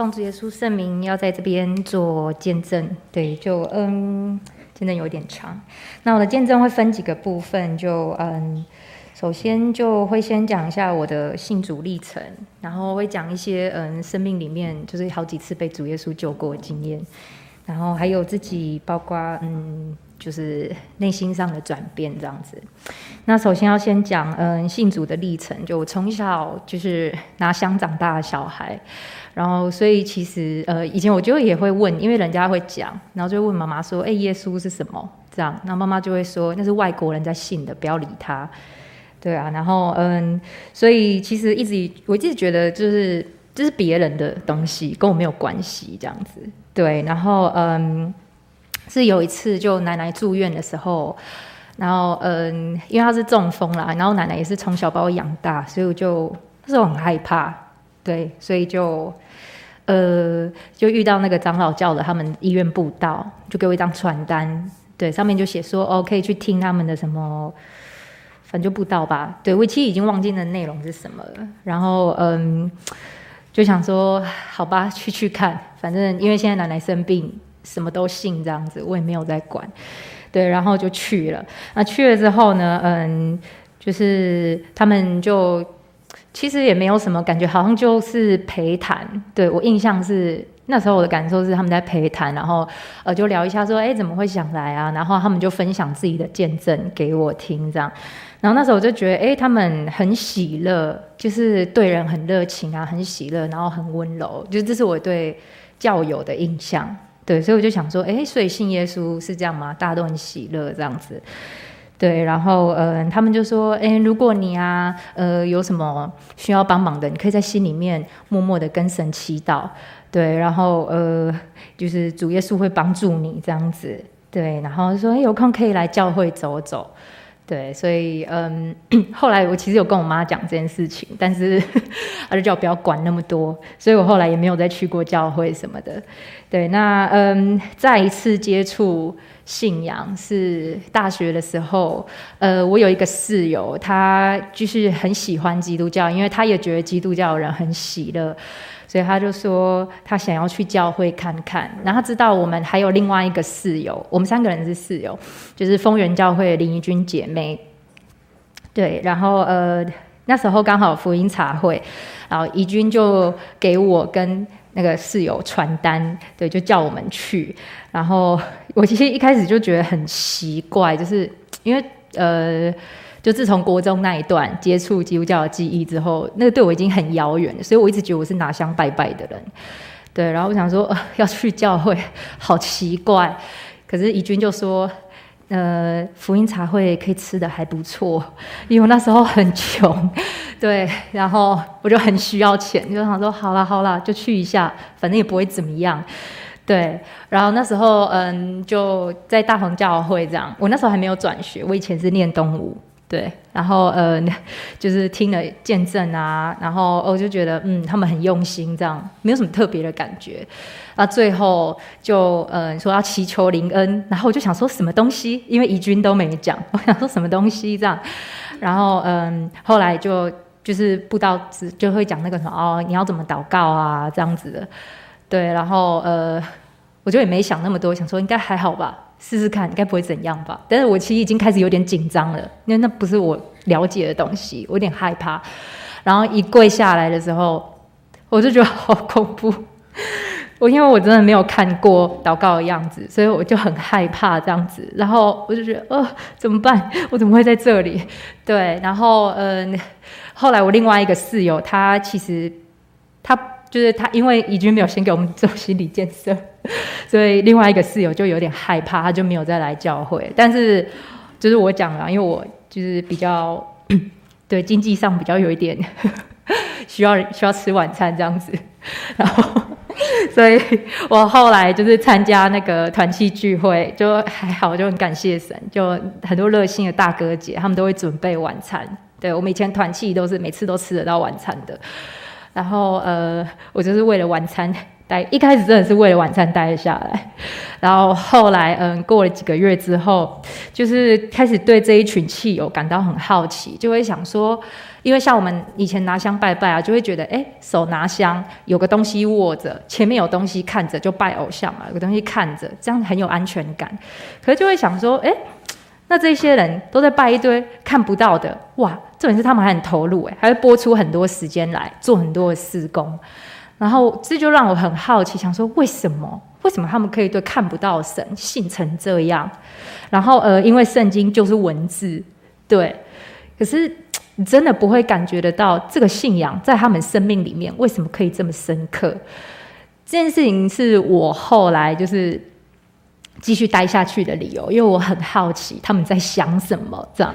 奉主耶稣圣名，要在这边做见证。对，就嗯，见证有点长。那我的见证会分几个部分，就嗯，首先就会先讲一下我的信主历程，然后会讲一些嗯，生命里面就是好几次被主耶稣救过的经验，然后还有自己包括嗯。就是内心上的转变这样子。那首先要先讲，嗯，信主的历程。就我从小就是拿香长大的小孩，然后所以其实呃，以前我就也会问，因为人家会讲，然后就问妈妈说：“哎、耶稣是什么？”这样，那妈妈就会说：“那是外国人在信的，不要理他。”对啊，然后嗯，所以其实一直我一直觉得就是这、是别人的东西，跟我没有关系这样子。对，然后嗯。是有一次，就奶奶住院的时候，然后嗯，因为她是中风啦，然后奶奶也是从小把我养大，所以我就那时候很害怕，对，所以就呃，就遇到那个长老叫的他们医院布道，就给我一张传单，对，上面就写说哦，可以去听他们的什么，反正就布道吧，对，我其实已经忘记那内容是什么了，然后嗯，就想说好吧，去去看，反正因为现在奶奶生病。什么都信这样子，我也没有在管，对，然后就去了。那去了之后呢，嗯，就是他们就其实也没有什么感觉，好像就是陪谈。对，我印象是那时候我的感受是他们在陪谈，然后呃就聊一下说，哎，怎么会想来啊？然后他们就分享自己的见证给我听，这样。然后那时候我就觉得，哎，他们很喜乐，就是对人很热情啊，很喜乐，然后很温柔，就这是我对教友的印象。对，所以我就想说，哎，所以信耶稣是这样吗？大家都很喜乐这样子。对，然后嗯、他们就说，哎，如果你啊，呃，有什么需要帮忙的，你可以在心里面默默的跟神祈祷。对，然后呃，就是主耶稣会帮助你这样子。对，然后说，哎，有空可以来教会走走。对，所以嗯，后来我其实有跟我妈讲这件事情，但是 她就叫我不要管那么多，所以我后来也没有再去过教会什么的。对，那嗯，再一次接触信仰是大学的时候，呃，我有一个室友，他就是很喜欢基督教，因为他也觉得基督教的人很喜乐。所以他就说他想要去教会看看，然后他知道我们还有另外一个室友，我们三个人是室友，就是丰原教会的林怡君姐妹。对，然后呃那时候刚好福音茶会，然后怡君就给我跟那个室友传单，对，就叫我们去。然后我其实一开始就觉得很奇怪，就是因为呃。就自从国中那一段接触基督教的记忆之后，那个对我已经很遥远了，所以我一直觉得我是拿香拜拜的人，对。然后我想说，呃，要去教会，好奇怪。可是怡君就说，呃，福音茶会可以吃的还不错，因为我那时候很穷，对。然后我就很需要钱，就想说，好啦好啦，就去一下，反正也不会怎么样，对。然后那时候，嗯，就在大同教会这样。我那时候还没有转学，我以前是念东吴。对，然后呃，就是听了见证啊，然后我就觉得嗯，他们很用心，这样没有什么特别的感觉。那最后就呃说要祈求灵恩，然后我就想说什么东西，因为怡君都没讲，我想说什么东西这样。然后嗯、后来就就是布道就会讲那个什么哦，你要怎么祷告啊这样子的。对，然后呃，我就也没想那么多，想说应该还好吧。试试看，该不会怎样吧？但是我其实已经开始有点紧张了，因为那不是我了解的东西，我有点害怕。然后一跪下来的时候，我就觉得好恐怖。我因为我真的没有看过祷告的样子，所以我就很害怕这样子。然后我就觉得，呃，怎么办？我怎么会在这里？对，然后嗯，后来我另外一个室友，他其实他。就是他，因为怡君没有先给我们做心理建设，所以另外一个室友就有点害怕，他就没有再来教会。但是，就是我讲了，因为我就是比较 对经济上比较有一点 需要需要吃晚餐这样子，然后，所以我后来就是参加那个团契聚会，就还好，就很感谢神，就很多热心的大哥姐，他们都会准备晚餐。对，我们以前团契都是每次都吃得到晚餐的。然后呃，我就是为了晚餐待，一开始真的是为了晚餐待下来。然后后来嗯，过了几个月之后，就是开始对这一群气友感到很好奇，就会想说，因为像我们以前拿香拜拜啊，就会觉得，哎，手拿香，有个东西握着，前面有东西看着，就拜偶像嘛，有个东西看着，这样很有安全感。可是就会想说，哎，那这些人都在拜一堆看不到的，哇，重点是他们还很投入，哎，还会拨出很多时间来做很多的施工。然后这就让我很好奇，想说为什么？为什么他们可以对看不到神信成这样？然后呃，因为圣经就是文字，对，可是。真的不会感觉得到这个信仰在他们生命里面为什么可以这么深刻？这件事情是我后来就是继续待下去的理由，因为我很好奇他们在想什么。这样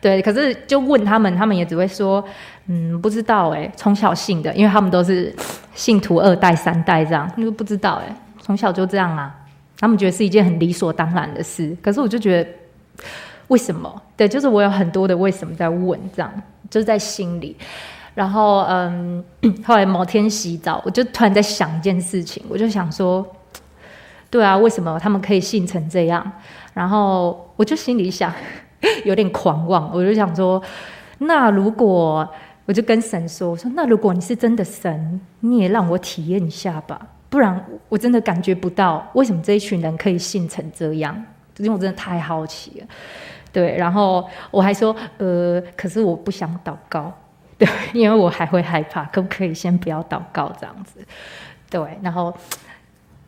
对，可是就问他们，他们也只会说嗯，不知道哎，从小信的，因为他们都是信徒二代三代这样，你说不知道哎，从小就这样啊，他们觉得是一件很理所当然的事。可是我就觉得。为什么？对，就是我有很多的为什么在问，这样就是在心里。然后，嗯，后来某天洗澡，我就突然在想一件事情，我就想说，对啊，为什么他们可以信成这样？然后我就心里想，有点狂妄，我就想说，那如果我就跟神说，我说，那如果你是真的神，你也让我体验一下吧，不然我真的感觉不到为什么这一群人可以信成这样，因为我真的太好奇了。对，然后我还说，呃，可是我不想祷告，对，因为我还会害怕，可不可以先不要祷告这样子？对，然后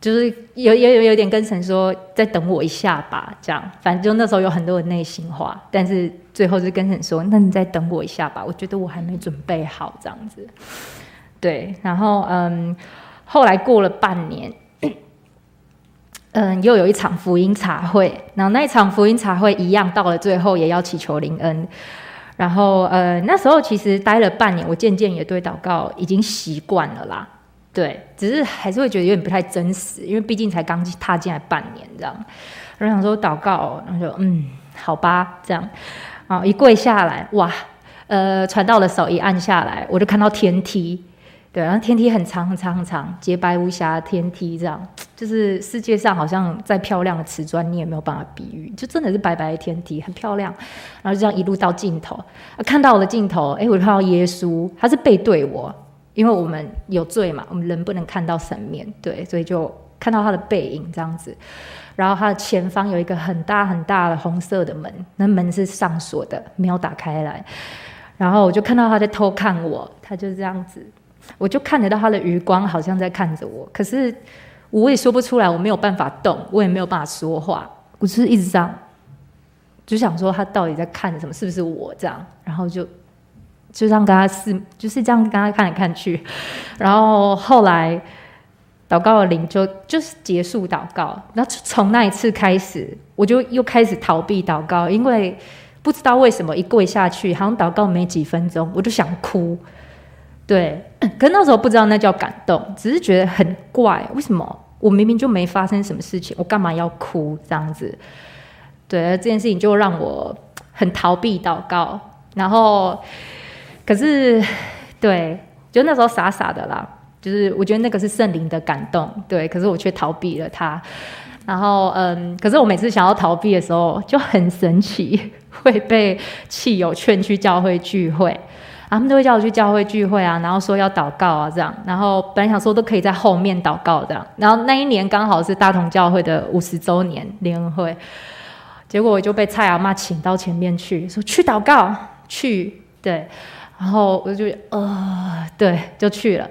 就是有也有有点跟神说，再等我一下吧，这样，反正就那时候有很多的内心话，但是最后就跟神说，那你再等我一下吧，我觉得我还没准备好这样子。对，然后嗯，后来过了半年。嗯，又有一场福音茶会，然后那一场福音茶会一样，到了最后也要祈求灵恩。然后，呃，那时候其实待了半年，我渐渐也对祷告已经习惯了啦。对，只是还是会觉得有点不太真实，因为毕竟才刚踏进来半年这样。然后想说祷告，然后就嗯，好吧，这样。啊，一跪下来，哇，呃，传道的手一按下来，我就看到天梯。对，然后天梯很长很长很长，洁白无瑕的天梯，这样就是世界上好像再漂亮的瓷砖，你也没有办法比喻，就真的是白白的天梯，很漂亮。然后就这样一路到尽头，啊，看到我的尽头，哎，我就看到耶稣，他是背对我，因为我们有罪嘛，我们人不能看到神面，对，所以就看到他的背影这样子。然后他的前方有一个很大很大的红色的门，那门是上锁的，没有打开来。然后我就看到他在偷看我，他就这样子。我就看得到他的余光，好像在看着我，可是我也说不出来，我没有办法动，我也没有办法说话，我就是一直这样，就想说他到底在看什么，是不是我这样？然后就就这样跟他是，就是这样跟他看来看去，然后后来祷告的灵就就是结束祷告，然后从那一次开始，我就又开始逃避祷告，因为不知道为什么一跪下去，好像祷告没几分钟，我就想哭。对，可那时候不知道那叫感动，只是觉得很怪，为什么我明明就没发生什么事情，我干嘛要哭这样子？对，这件事情就让我很逃避祷告，然后可是对，就那时候傻傻的啦，就是我觉得那个是圣灵的感动，对，可是我却逃避了它，然后嗯，可是我每次想要逃避的时候就很神奇，会被汽友劝去教会聚会。他们都会叫我去教会聚会啊，然后说要祷告啊，这样。然后本来想说都可以在后面祷告这样。然后那一年刚好是大同教会的五十周年联欢会，结果我就被蔡阿妈请到前面去，说去祷告，去对。然后我就呃对，就去了。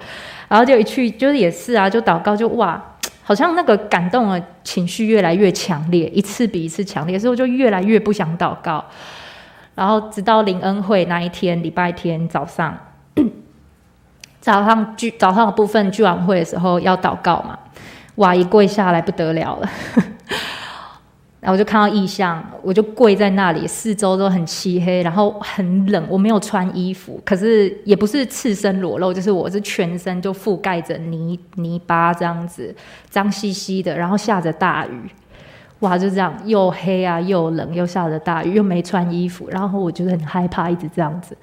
然后就一去就是也是啊，就祷告就哇，好像那个感动的情绪越来越强烈，一次比一次强烈，所以我就越来越不想祷告。然后直到林恩会那一天，礼拜天早上，早上聚早上的部分聚完会的时候要祷告嘛，哇，一跪下来不得了了，然后我就看到异象，我就跪在那里，四周都很漆黑，然后很冷，我没有穿衣服，可是也不是赤身裸露，就是我是全身就覆盖着泥泥巴这样子，脏兮兮的，然后下着大雨。哇，就这样，又黑啊，又冷，又下着大雨，又没穿衣服，然后我就很害怕，一直这样子。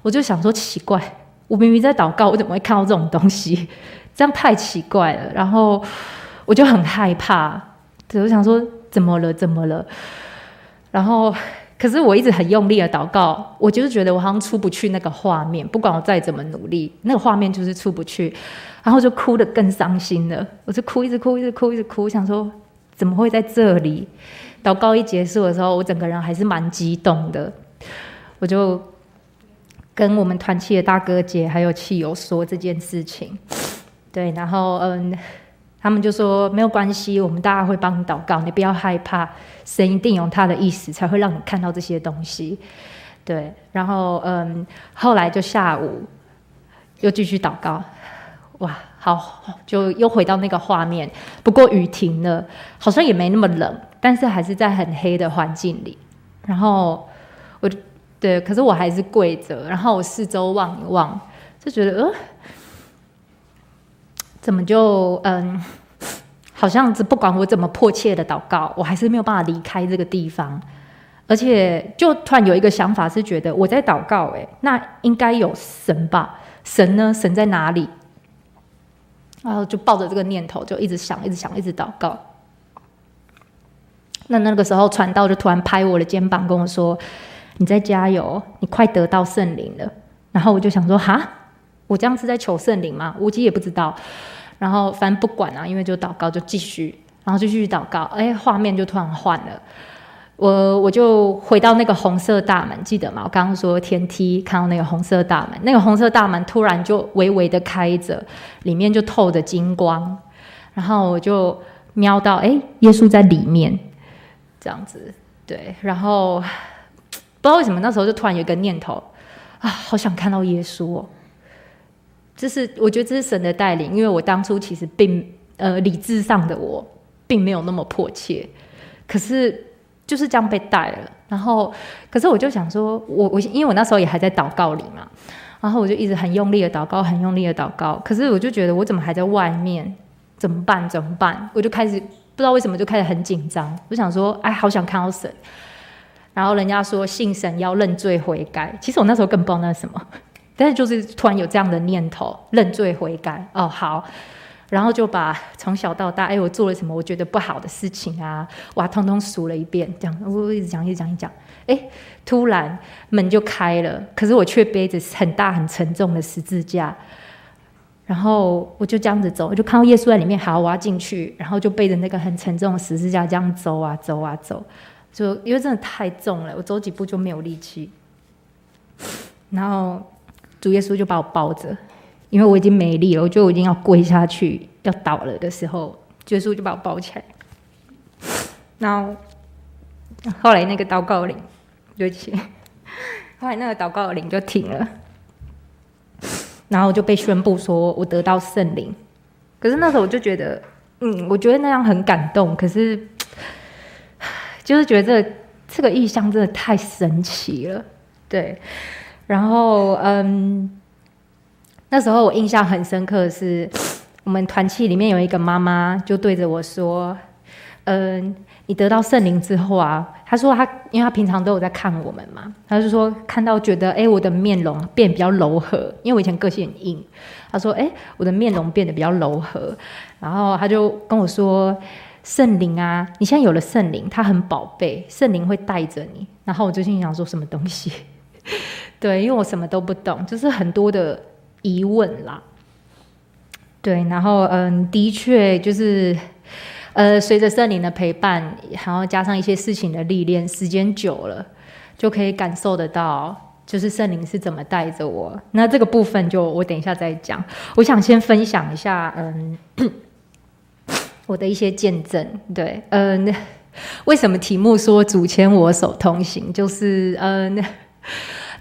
我就想说，奇怪，我明明在祷告，我怎么会看到这种东西？这样太奇怪了。然后我就很害怕，对，我想说，怎么了？怎么了？然后可是我一直很用力的祷告，我就是觉得我好像出不去那个画面，不管我再怎么努力，那个画面就是出不去，然后就哭得更伤心了。我就哭，一直哭，一直哭，一直哭，我想说怎么会在这里？祷告一结束的时候，我整个人还是蛮激动的，我就跟我们团契的大哥姐还有气友说这件事情。对，然后嗯，他们就说没有关系，我们大家会帮你祷告，你不要害怕，神一定有他的意思，才会让你看到这些东西。对，然后嗯，后来就下午又继续祷告，哇，好，就又回到那个画面，不过雨停了，好像也没那么冷，但是还是在很黑的环境里。然后我，对，可是我还是跪着，然后我四周望一望，就觉得呃。怎么就嗯，好像是不管我怎么迫切的祷告，我还是没有办法离开这个地方，而且就突然有一个想法，是觉得我在祷告，哎，那应该有神吧？神呢？神在哪里？然后就抱着这个念头，就一直想，一直想，一直祷告。那那个时候，传道就突然拍我的肩膀，跟我说：“你在加油，你快得到圣灵了。”然后我就想说：“哈，我这样是在求圣灵吗？”无极也不知道。然后反正不管啊，因为就祷告就继续，然后就继续祷告。哎，画面就突然换了，我我就回到那个红色大门，记得吗？我刚刚说天梯看到那个红色大门，那个红色大门突然就微微的开着，里面就透着金光，然后我就瞄到，哎，耶稣在里面，这样子，对。然后不知道为什么那时候就突然有一个念头，啊，好想看到耶稣哦。这是我觉得这是神的带领，因为我当初其实并呃理智上的我并没有那么迫切，可是就是这样被带了。然后，可是我就想说，我我因为我那时候也还在祷告里嘛，然后我就一直很用力的祷告，很用力的祷告。可是我就觉得我怎么还在外面？怎么办？怎么办？我就开始不知道为什么就开始很紧张。我想说，哎，好想看到神。然后人家说信神要认罪悔改，其实我那时候更不知道那是什么。但是就是突然有这样的念头，认罪悔改哦，好，然后就把从小到大，哎，我做了什么我觉得不好的事情啊，哇，通通数了一遍，这样我一直讲，一直讲，一直讲，哎，突然门就开了，可是我却背着很大很沉重的十字架，然后我就这样子走，我就看到耶稣在里面，好，我要进去，然后就背着那个很沉重的十字架这样走啊走啊走，就因为真的太重了，我走几步就没有力气，然后。主耶稣就把我抱着，因为我已经没力了，我就已经要跪下去要倒了的时候，主耶稣就把我抱起来。然后后来那个祷告铃，对不起，后来那个祷告铃就停了，然后就被宣布说我得到圣灵。可是那时候我就觉得，嗯，我觉得那样很感动，可是就是觉得这个这个异象真的太神奇了，对。然后，嗯，那时候我印象很深刻的是，我们团契里面有一个妈妈就对着我说：“嗯，你得到圣灵之后啊，她说她，因为她平常都有在看我们嘛，她就说看到觉得，哎，我的面容变比较柔和，因为我以前个性很硬。她说，哎，我的面容变得比较柔和。然后她就跟我说，圣灵啊，你现在有了圣灵，他很宝贝，圣灵会带着你。然后我就心想说，什么东西？” 对，因为我什么都不懂，就是很多的疑问啦。对，然后嗯，的确就是，呃，随着圣灵的陪伴，然后加上一些事情的历练，时间久了，就可以感受得到，就是圣灵是怎么带着我。那这个部分就我等一下再讲。我想先分享一下，嗯，我的一些见证。对，嗯，为什么题目说主牵我手同行？就是嗯。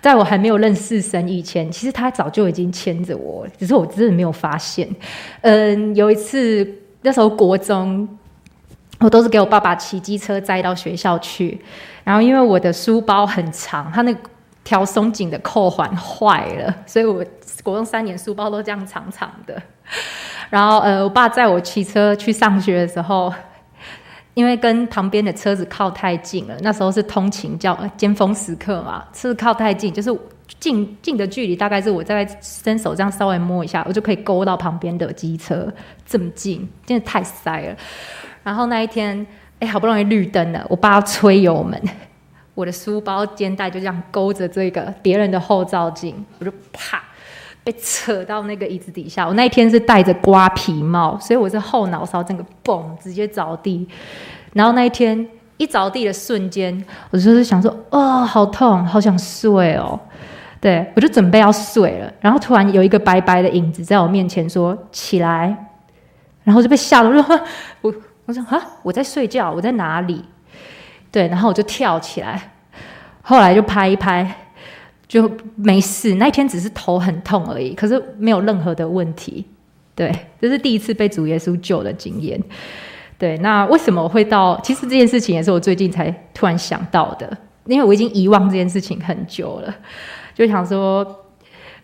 在我还没有认识神以前，其实他早就已经牵着我，只是我真的没有发现。嗯，有一次那时候国中，我都是给我爸爸骑机车载到学校去，然后因为我的书包很长，他那条松紧的扣环坏了，所以我国中三年书包都这样长长的。然后呃，我爸载我骑车去上学的时候。因为跟旁边的车子靠太近了，那时候是通勤叫尖峰时刻嘛，车子靠太近，就是近近的距离，大概是我在伸手这样稍微摸一下，我就可以勾到旁边的机车，这么近，真的太塞了。然后那一天，哎，好不容易绿灯了，我爸要催油门，我的书包肩带就这样勾着这个别人的后照镜，我就啪被扯到那个椅子底下。我那一天是戴着瓜皮帽，所以我是后脑勺整个嘣直接着地。然后那一天一着地的瞬间，我就是想说，哦，好痛，好想睡哦。对，我就准备要睡了，然后突然有一个白白的影子在我面前说起来，然后就被吓到，我说我我说啊，我在睡觉，我在哪里？对，然后我就跳起来，后来就拍一拍，就没事。那一天只是头很痛而已，可是没有任何的问题。对，这是第一次被主耶稣救的经验。对，那为什么会到？其实这件事情也是我最近才突然想到的，因为我已经遗忘这件事情很久了，就想说，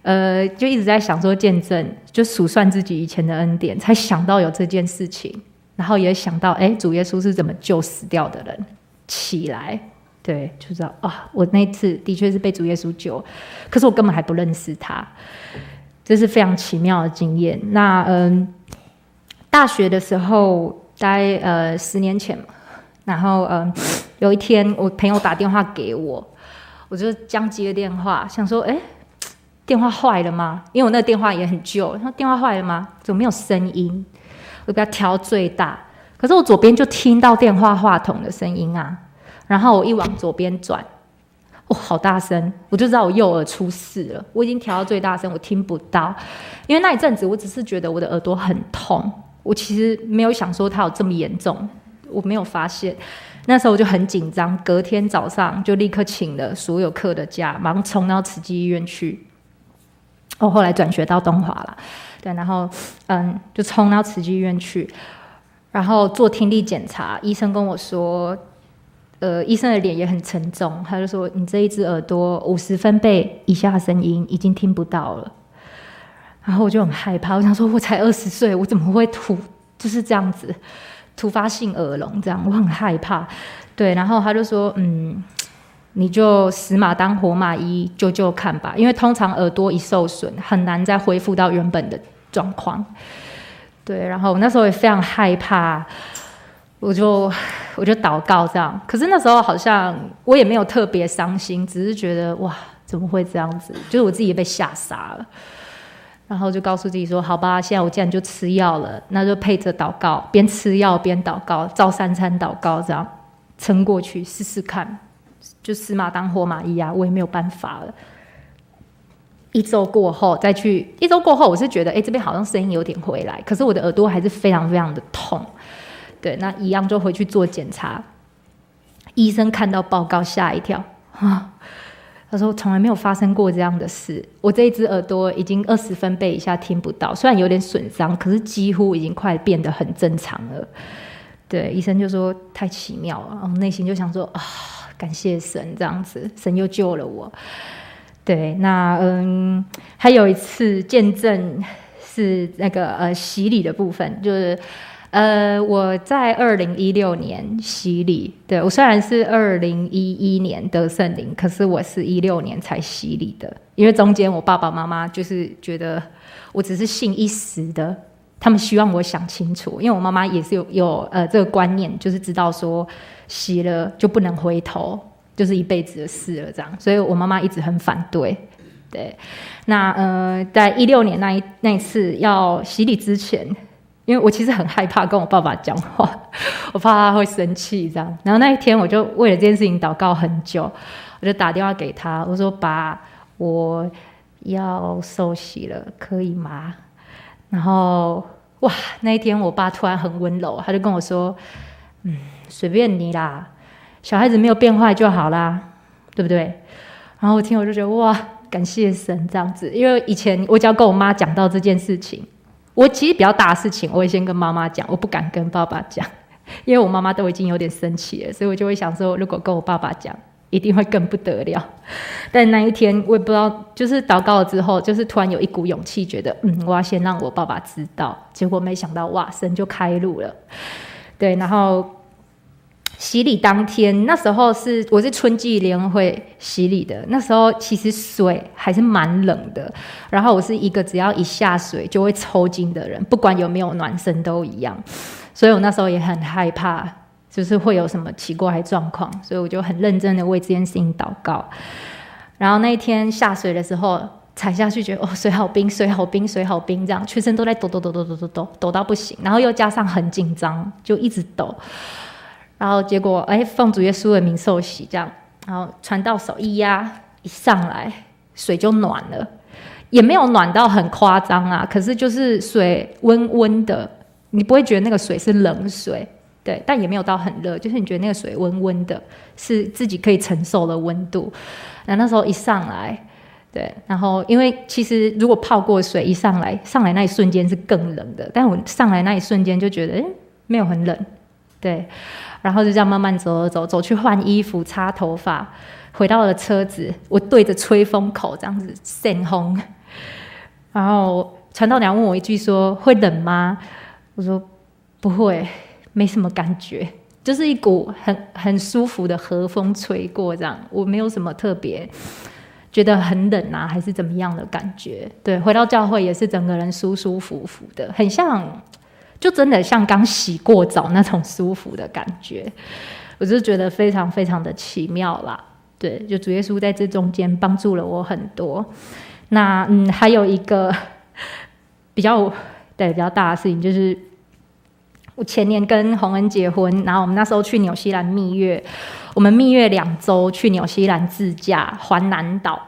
呃，就一直在想说见证，就数算自己以前的恩典，才想到有这件事情，然后也想到，哎，主耶稣是怎么救死掉的人。起来，对，就知道啊，我那次的确是被主耶稣救，可是我根本还不认识他，这是非常奇妙的经验。那嗯，大学的时候，大概呃十年前嘛，然后嗯，有一天我朋友打电话给我，我就将接电话，想说，哎，电话坏了吗？因为我那个电话也很旧，他说电话坏了吗？怎么没有声音？我给他调最大。可是我左边就听到电话话筒的声音啊，然后我一往左边转，哇，好大声！我就知道我右耳出事了。我已经调到最大声，我听不到。因为那一阵子我只是觉得我的耳朵很痛，我其实没有想说它有这么严重，我没有发现。那时候我就很紧张，隔天早上就立刻请了所有课的假，马上冲到慈济医院去。我后来转学到东华了，对，然后嗯，就冲到慈济医院去。然后做听力检查，医生跟我说，呃，医生的脸也很沉重，他就说：“你这一只耳朵五十分贝以下的声音已经听不到了。”然后我就很害怕，我想说：“我才二十岁，我怎么会突就是这样子突发性耳聋？这样我很害怕。”对，然后他就说：“嗯，你就死马当活马医，救救看吧，因为通常耳朵一受损，很难再恢复到原本的状况。”对，然后我那时候也非常害怕，我就我就祷告这样。可是那时候好像我也没有特别伤心，只是觉得哇，怎么会这样子？就是我自己也被吓傻了。然后就告诉自己说：“好吧，现在我既然就吃药了，那就配着祷告，边吃药边祷告，照三餐祷告，这样撑过去试试看。就死马当活马医啊，我也没有办法了。”一周过后再去，一周过后我是觉得，哎，这边好像声音有点回来，可是我的耳朵还是非常非常的痛。对，那一样就回去做检查。医生看到报告吓一跳啊，他说从来没有发生过这样的事，我这一只耳朵已经二十分贝以下听不到，虽然有点损伤，可是几乎已经快变得很正常了。对，医生就说太奇妙了，然后内心就想说啊，感谢神这样子，神又救了我。对，那嗯，还有一次见证是那个呃洗礼的部分，就是呃我在二零一六年洗礼，对，我虽然是二零一一年得圣灵，可是我是一六年才洗礼的，因为中间我爸爸妈妈就是觉得我只是信一时的，他们希望我想清楚，因为我妈妈也是有有呃这个观念，就是知道说洗了就不能回头。就是一辈子的事了，这样，所以我妈妈一直很反对。对，那呃，在一六年那一那一次要洗礼之前，因为我其实很害怕跟我爸爸讲话，我怕他会生气，这样。然后那一天，我就为了这件事情祷告很久，我就打电话给他，我说：“爸，我要受洗了，可以吗？”然后哇，那一天我爸突然很温柔，他就跟我说：“嗯，随便你啦。”小孩子没有变坏就好啦，对不对？然后我听我就觉得哇，感谢神这样子，因为以前我只要跟我妈讲到这件事情，我其实比较大的事情，我会先跟妈妈讲，我不敢跟爸爸讲，因为我妈妈都已经有点生气了，所以我就会想说，如果跟我爸爸讲，一定会更不得了。但那一天我也不知道，就是祷告了之后，就是突然有一股勇气，觉得嗯，我要先让我爸爸知道。结果没想到哇，神就开路了，对，然后。洗礼当天，那时候是我是春季联会洗礼的。那时候其实水还是蛮冷的，然后我是一个只要一下水就会抽筋的人，不管有没有暖身都一样。所以我那时候也很害怕，就是会有什么奇怪状况，所以我就很认真的为这件事情祷告。然后那一天下水的时候，踩下去觉得哦，水好冰，水好冰，水好冰，这样全身都在抖抖抖抖抖抖抖抖到不行。然后又加上很紧张，就一直抖。然后结果哎，奉主耶稣的名受洗，这样，然后传到手一压，一上来水就暖了，也没有暖到很夸张啊，可是就是水温温的，你不会觉得那个水是冷水。对，但也没有到很热，就是你觉得那个水温温的，是自己可以承受的温度。那那时候一上来，对，然后因为其实如果泡过水一上来，上来那一瞬间是更冷的，但我上来那一瞬间就觉得，哎，没有很冷，对。然后就这样慢慢走走走，走去换衣服、擦头发，回到了车子，我对着吹风口这样子扇风，然后传道娘问我一句说：“会冷吗？”我说：“不会。”没什么感觉，就是一股很很舒服的和风吹过，这样我没有什么特别觉得很冷啊，还是怎么样的感觉。对，回到教会也是整个人舒舒服服的，很像，就真的像刚洗过澡那种舒服的感觉。我就觉得非常非常的奇妙啦。对，就主耶稣在这中间帮助了我很多。那嗯，还有一个 比较对比较大的事情就是。我前年跟洪恩结婚，然后我们那时候去纽西兰蜜月，我们蜜月两周去纽西兰自驾环南岛。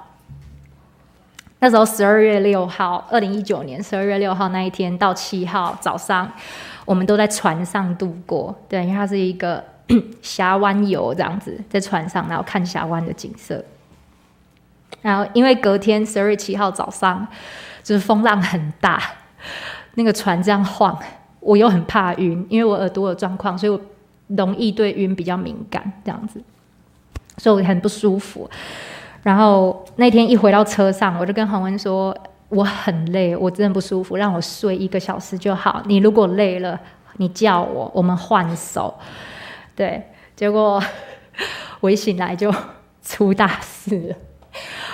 那时候十二月六号，二零一九年十二月六号那一天到七号早上，我们都在船上度过。对，因为它是一个 峡湾游这样子，在船上然后看峡湾的景色。然后因为隔天十二月七号早上，就是风浪很大，那个船这样晃。我又很怕晕，因为我耳朵有状况，所以我容易对晕比较敏感，这样子，所以我很不舒服。然后那天一回到车上，我就跟洪文说：“我很累，我真的不舒服，让我睡一个小时就好。你如果累了，你叫我，我们换手。”对，结果我一醒来就出大事了。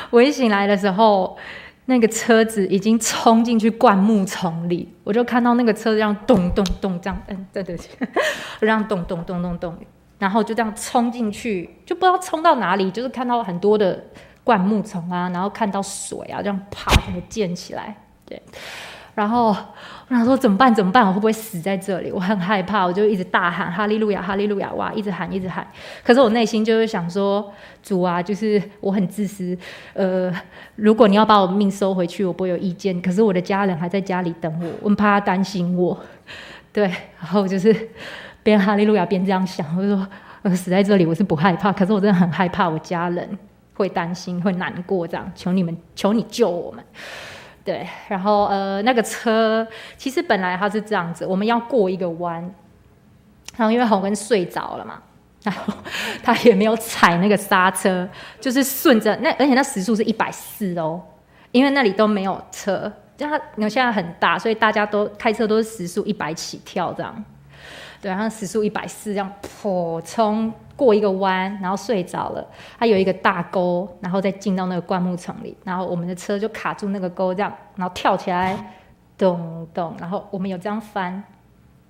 我一醒来的时候。那个车子已经冲进去灌木丛里，我就看到那个车子这样咚咚咚这样，嗯，对对对，这样咚咚咚咚咚，然后就这样冲进去，就不知道冲到哪里，就是看到很多的灌木丛啊，然后看到水啊，这样啪就溅起来，对。然后我想说怎么办？怎么办？我会不会死在这里？我很害怕，我就一直大喊哈利路亚，哈利路亚！哇，一直喊，一直喊。可是我内心就是想说，主啊，就是我很自私。呃，如果你要把我命收回去，我不会有意见。可是我的家人还在家里等我，我怕他担心我。对，然后就是边哈利路亚边这样想，我就说，呃，死在这里我是不害怕，可是我真的很害怕我家人会担心、会难过。这样，求你们，求你救我们。对，然后呃，那个车其实本来它是这样子，我们要过一个弯，然后因为洪根睡着了嘛，然 后他也没有踩那个刹车，就是顺着那，而且那时速是一百四哦，因为那里都没有车，就它现在很大，所以大家都开车都是时速一百起跳这样，对，然后时速一百四这样破冲。过一个弯，然后睡着了。它有一个大沟，然后再进到那个灌木丛里，然后我们的车就卡住那个沟，这样，然后跳起来，咚咚，然后我们有这样翻，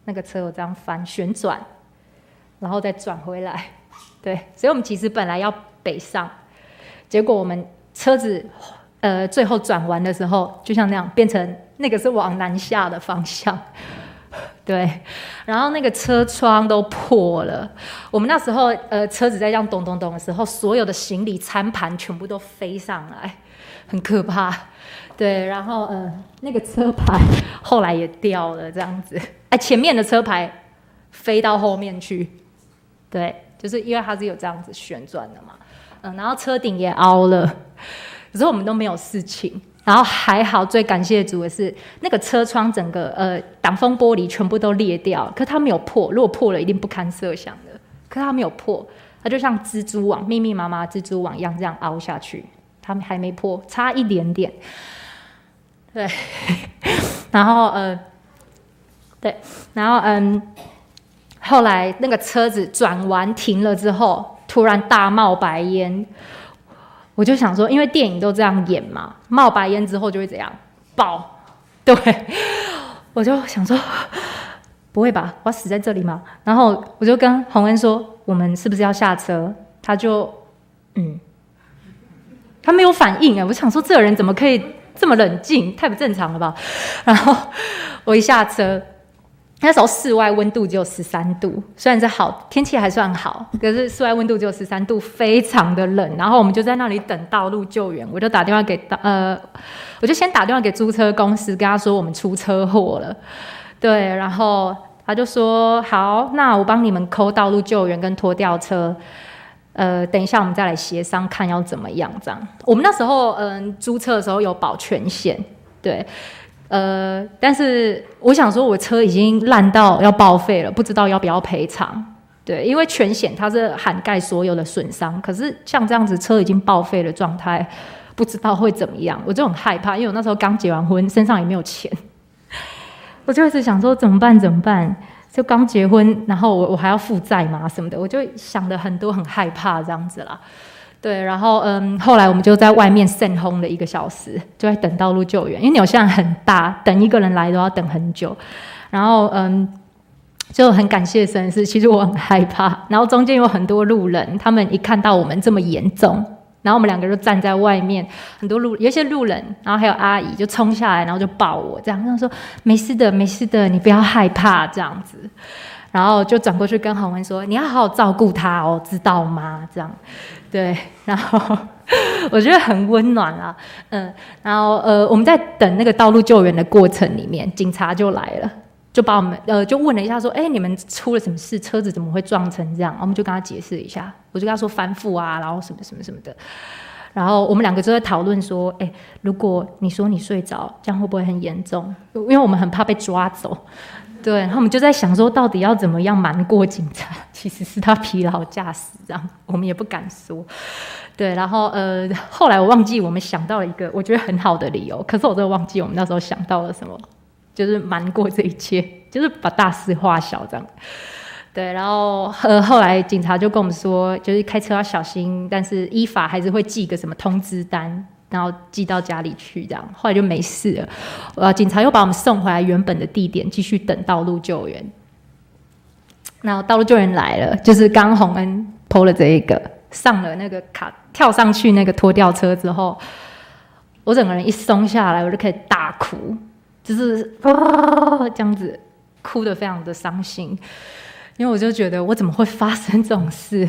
那个车有这样翻旋转，然后再转回来，对，所以我们其实本来要北上，结果我们车子呃最后转弯的时候，就像那样变成那个是往南下的方向。对，然后那个车窗都破了。我们那时候，呃，车子在这样咚咚咚的时候，所有的行李餐盘全部都飞上来，很可怕。对，然后，呃，那个车牌后来也掉了，这样子。哎，前面的车牌飞到后面去。对，就是因为它是有这样子旋转的嘛。嗯，然后车顶也凹了，可是我们都没有事情。然后还好，最感谢主的是那个车窗整个呃挡风玻璃全部都裂掉，可它没有破。如果破了，一定不堪设想的。可它没有破，它就像蜘蛛网密密麻麻蜘蛛网一样这样凹下去，它还没破，差一点点。对，然后呃，对，然后嗯，后来那个车子转弯停了之后，突然大冒白烟。我就想说，因为电影都这样演嘛，冒白烟之后就会怎样爆？对，我就想说，不会吧，我死在这里吗？然后我就跟洪恩说，我们是不是要下车？他就嗯，他没有反应啊。我想说，这个人怎么可以这么冷静？太不正常了吧？然后我一下车。那时候室外温度只有十三度，虽然是好天气还算好，可是室外温度只有十三度，非常的冷。然后我们就在那里等道路救援，我就打电话给呃，我就先打电话给租车公司，跟他说我们出车祸了。对，然后他就说好，那我帮你们扣道路救援跟拖吊车。呃，等一下我们再来协商看要怎么样这样。我们那时候嗯、租车的时候有保全险，对。呃，但是我想说，我车已经烂到要报废了，不知道要不要赔偿。对，因为全险它是涵盖所有的损伤，可是像这样子车已经报废的状态，不知道会怎么样，我就很害怕。因为我那时候刚结完婚，身上也没有钱，我就一直想说怎么办？怎么办？就刚结婚，然后我我还要负债嘛什么的，我就想的很多，很害怕这样子啦。对，然后嗯，后来我们就在外面扇轰了一个小时，就在等道路救援。因为纽西兰很大，等一个人来都要等很久。然后嗯，就很感谢神是，其实我很害怕。然后中间有很多路人，他们一看到我们这么严重，然后我们两个就站在外面，很多路有一些路人，然后还有阿姨就冲下来，然后就抱我，这样他说没事的，没事的，你不要害怕这样子。然后就转过去跟洪文说，你要好好照顾他哦，知道吗？这样。对，然后我觉得很温暖啊，嗯，然后呃，我们在等那个道路救援的过程里面，警察就来了，就把我们呃，就问了一下，说，哎，你们出了什么事？车子怎么会撞成这样？我们就跟他解释一下，我就跟他说翻覆啊，然后什么什么什么的，然后我们两个就在讨论说，哎，如果你说你睡着，这样会不会很严重？因为我们很怕被抓走。对，然后我们就在想说，到底要怎么样瞒过警察？其实是他疲劳驾驶，这样我们也不敢说。对，然后呃，后来我忘记我们想到了一个我觉得很好的理由，可是我真的忘记我们那时候想到了什么，就是瞒过这一切，就是把大事化小这样。对，然后呃，后来警察就跟我们说，就是开车要小心，但是依法还是会寄个什么通知单。然后寄到家里去，这样后来就没事了。呃，警察又把我们送回来原本的地点，继续等道路救援。然后道路救援来了，就是刚洪恩 PO 了这一个，上了那个卡，跳上去那个拖吊车之后，我整个人一松下来，我就可以大哭，就是啊这样子，哭得非常的伤心，因为我就觉得我怎么会发生这种事，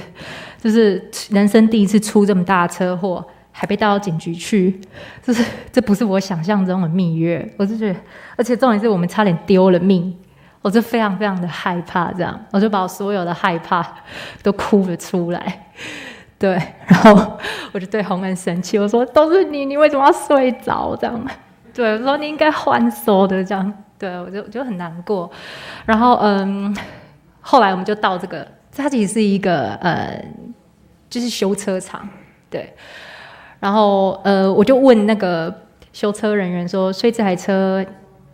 就是人生第一次出这么大的车祸。还被带到警局去，就是这不是我想象中的蜜月，我就觉得，而且重点是我们差点丢了命，我就非常非常的害怕，这样。我就把我所有的害怕都哭了出来，对，然后我就对洪恩生气，我说都是你，你为什么要睡着？这样？对，我说你应该换手的。这样，对我就就很难过，然后嗯，后来我们就到这个，它其实是一个呃，就是修车厂，对。然后，呃，我就问那个修车人员说：“所以这台车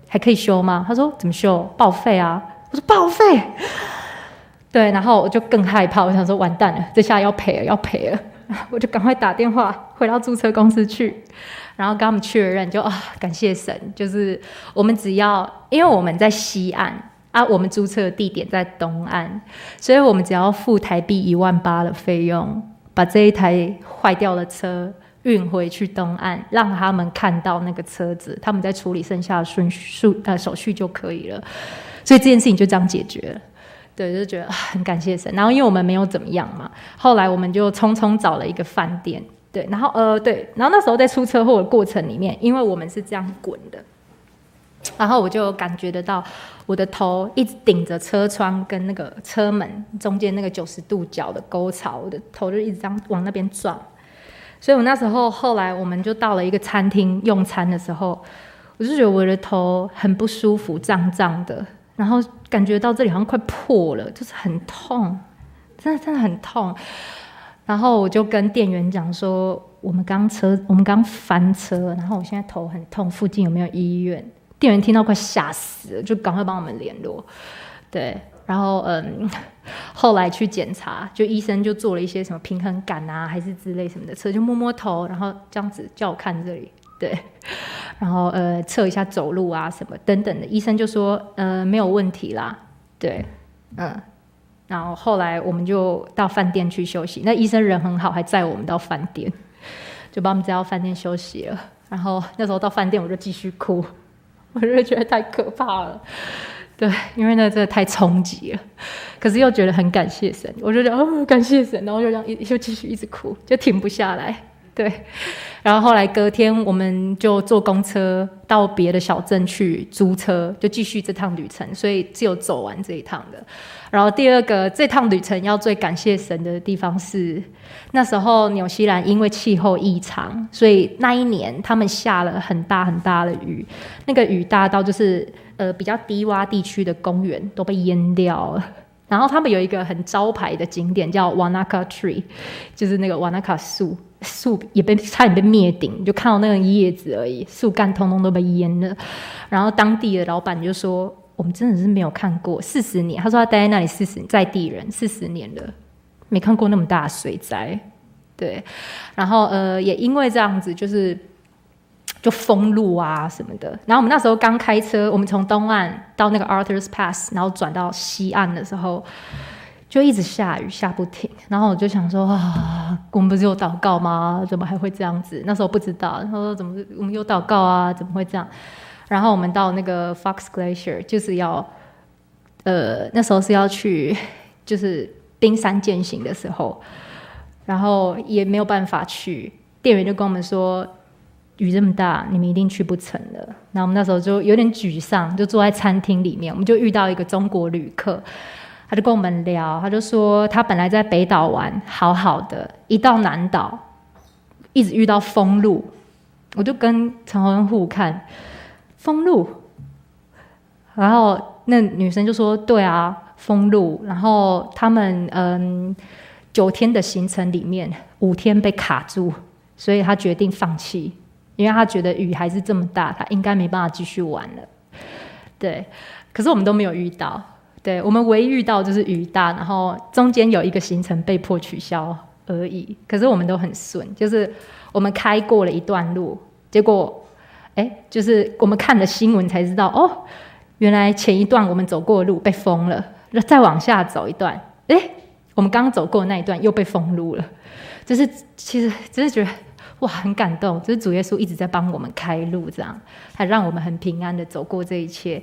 还可以修吗？”他说：“怎么修？报废啊！”我说：“报废。”对，然后我就更害怕，我想说：“完蛋了，这下要赔了，要赔了！” 我就赶快打电话回到租车公司去，然后跟他们确认，就啊，感谢神，就是我们只要，因为我们在西岸啊，我们租车的地点在东岸，所以我们只要付台币一万八的费用，把这一台坏掉的车。运回去东岸，让他们看到那个车子，他们在处理剩下的顺序呃手续就可以了。所以这件事情就这样解决了。对，就觉得很感谢神。然后因为我们没有怎么样嘛，后来我们就匆匆找了一个饭店。对，然后呃对，然后那时候在出车祸的过程里面，因为我们是这样滚的，然后我就感觉得到我的头一直顶着车窗跟那个车门中间那个九十度角的沟槽，我的头就一直这样往那边撞。所以我那时候后来我们就到了一个餐厅用餐的时候，我就觉得我的头很不舒服，胀胀的，然后感觉到这里好像快破了，就是很痛，真的真的很痛。然后我就跟店员讲说，我们刚车我们刚翻车，然后我现在头很痛，附近有没有医院？店员听到快吓死了，就赶快帮我们联络。对。然后嗯，后来去检查，就医生就做了一些什么平衡感啊，还是之类什么的测，就摸摸头，然后这样子叫我看这里，对，然后呃测一下走路啊什么等等的，医生就说呃没有问题啦，对，嗯。然后后来我们就到饭店去休息，那医生人很好，还载我们到饭店，就把我们载到饭店休息了。然后那时候到饭店我就继续哭，我就觉得太可怕了，对，因为那真的太冲击了。可是又觉得很感谢神，我就觉得哦，感谢神，然后就这样一就继续一直哭，就停不下来。对，然后后来隔天我们就坐公车到别的小镇去租车，就继续这趟旅程，所以只有走完这一趟的。然后第二个，这趟旅程要最感谢神的地方是，那时候纽西兰因为气候异常，所以那一年他们下了很大很大的雨，那个雨大到就是呃比较低洼地区的公园都被淹掉了。然后他们有一个很招牌的景点叫 Wanaka Tree，就是那个 Wanaka 树。树也被差点被灭顶，就看到那个叶子而已，树干通通都被淹了。然后当地的老板就说：“我们真的是没有看过四十年。”他说他待在那里四十，在地人四十年了，没看过那么大的水灾。对，然后呃，也因为这样子，就是就封路啊什么的。然后我们那时候刚开车，我们从东岸到那个 Arthur's Pass，然后转到西岸的时候。就一直下雨，下不停，然后我就想说啊，我们不是有祷告吗？怎么还会这样子？那时候不知道，他说怎么我们有祷告啊？怎么会这样？然后我们到那个 Fox Glacier，就是要呃那时候是要去就是冰山健行的时候，然后也没有办法去，店员就跟我们说雨这么大，你们一定去不成了。那我们那时候就有点沮丧，就坐在餐厅里面，我们就遇到一个中国旅客。他就跟我们聊，他就说他本来在北岛玩好好的，一到南岛，一直遇到封路。我就跟陈文互看封路，然后那女生就说：“对啊，封路。”然后他们嗯九天的行程里面五天被卡住，所以他决定放弃，因为他觉得雨还是这么大，他应该没办法继续玩了。对，可是我们都没有遇到。对，我们唯一遇到就是雨大，然后中间有一个行程被迫取消而已。可是我们都很顺，就是我们开过了一段路，结果，哎，就是我们看了新闻才知道，哦，原来前一段我们走过的路被封了，再往下走一段，哎，我们刚走过的那一段又被封路了。就是其实只是觉得哇，很感动，就是主耶稣一直在帮我们开路，这样还让我们很平安的走过这一切。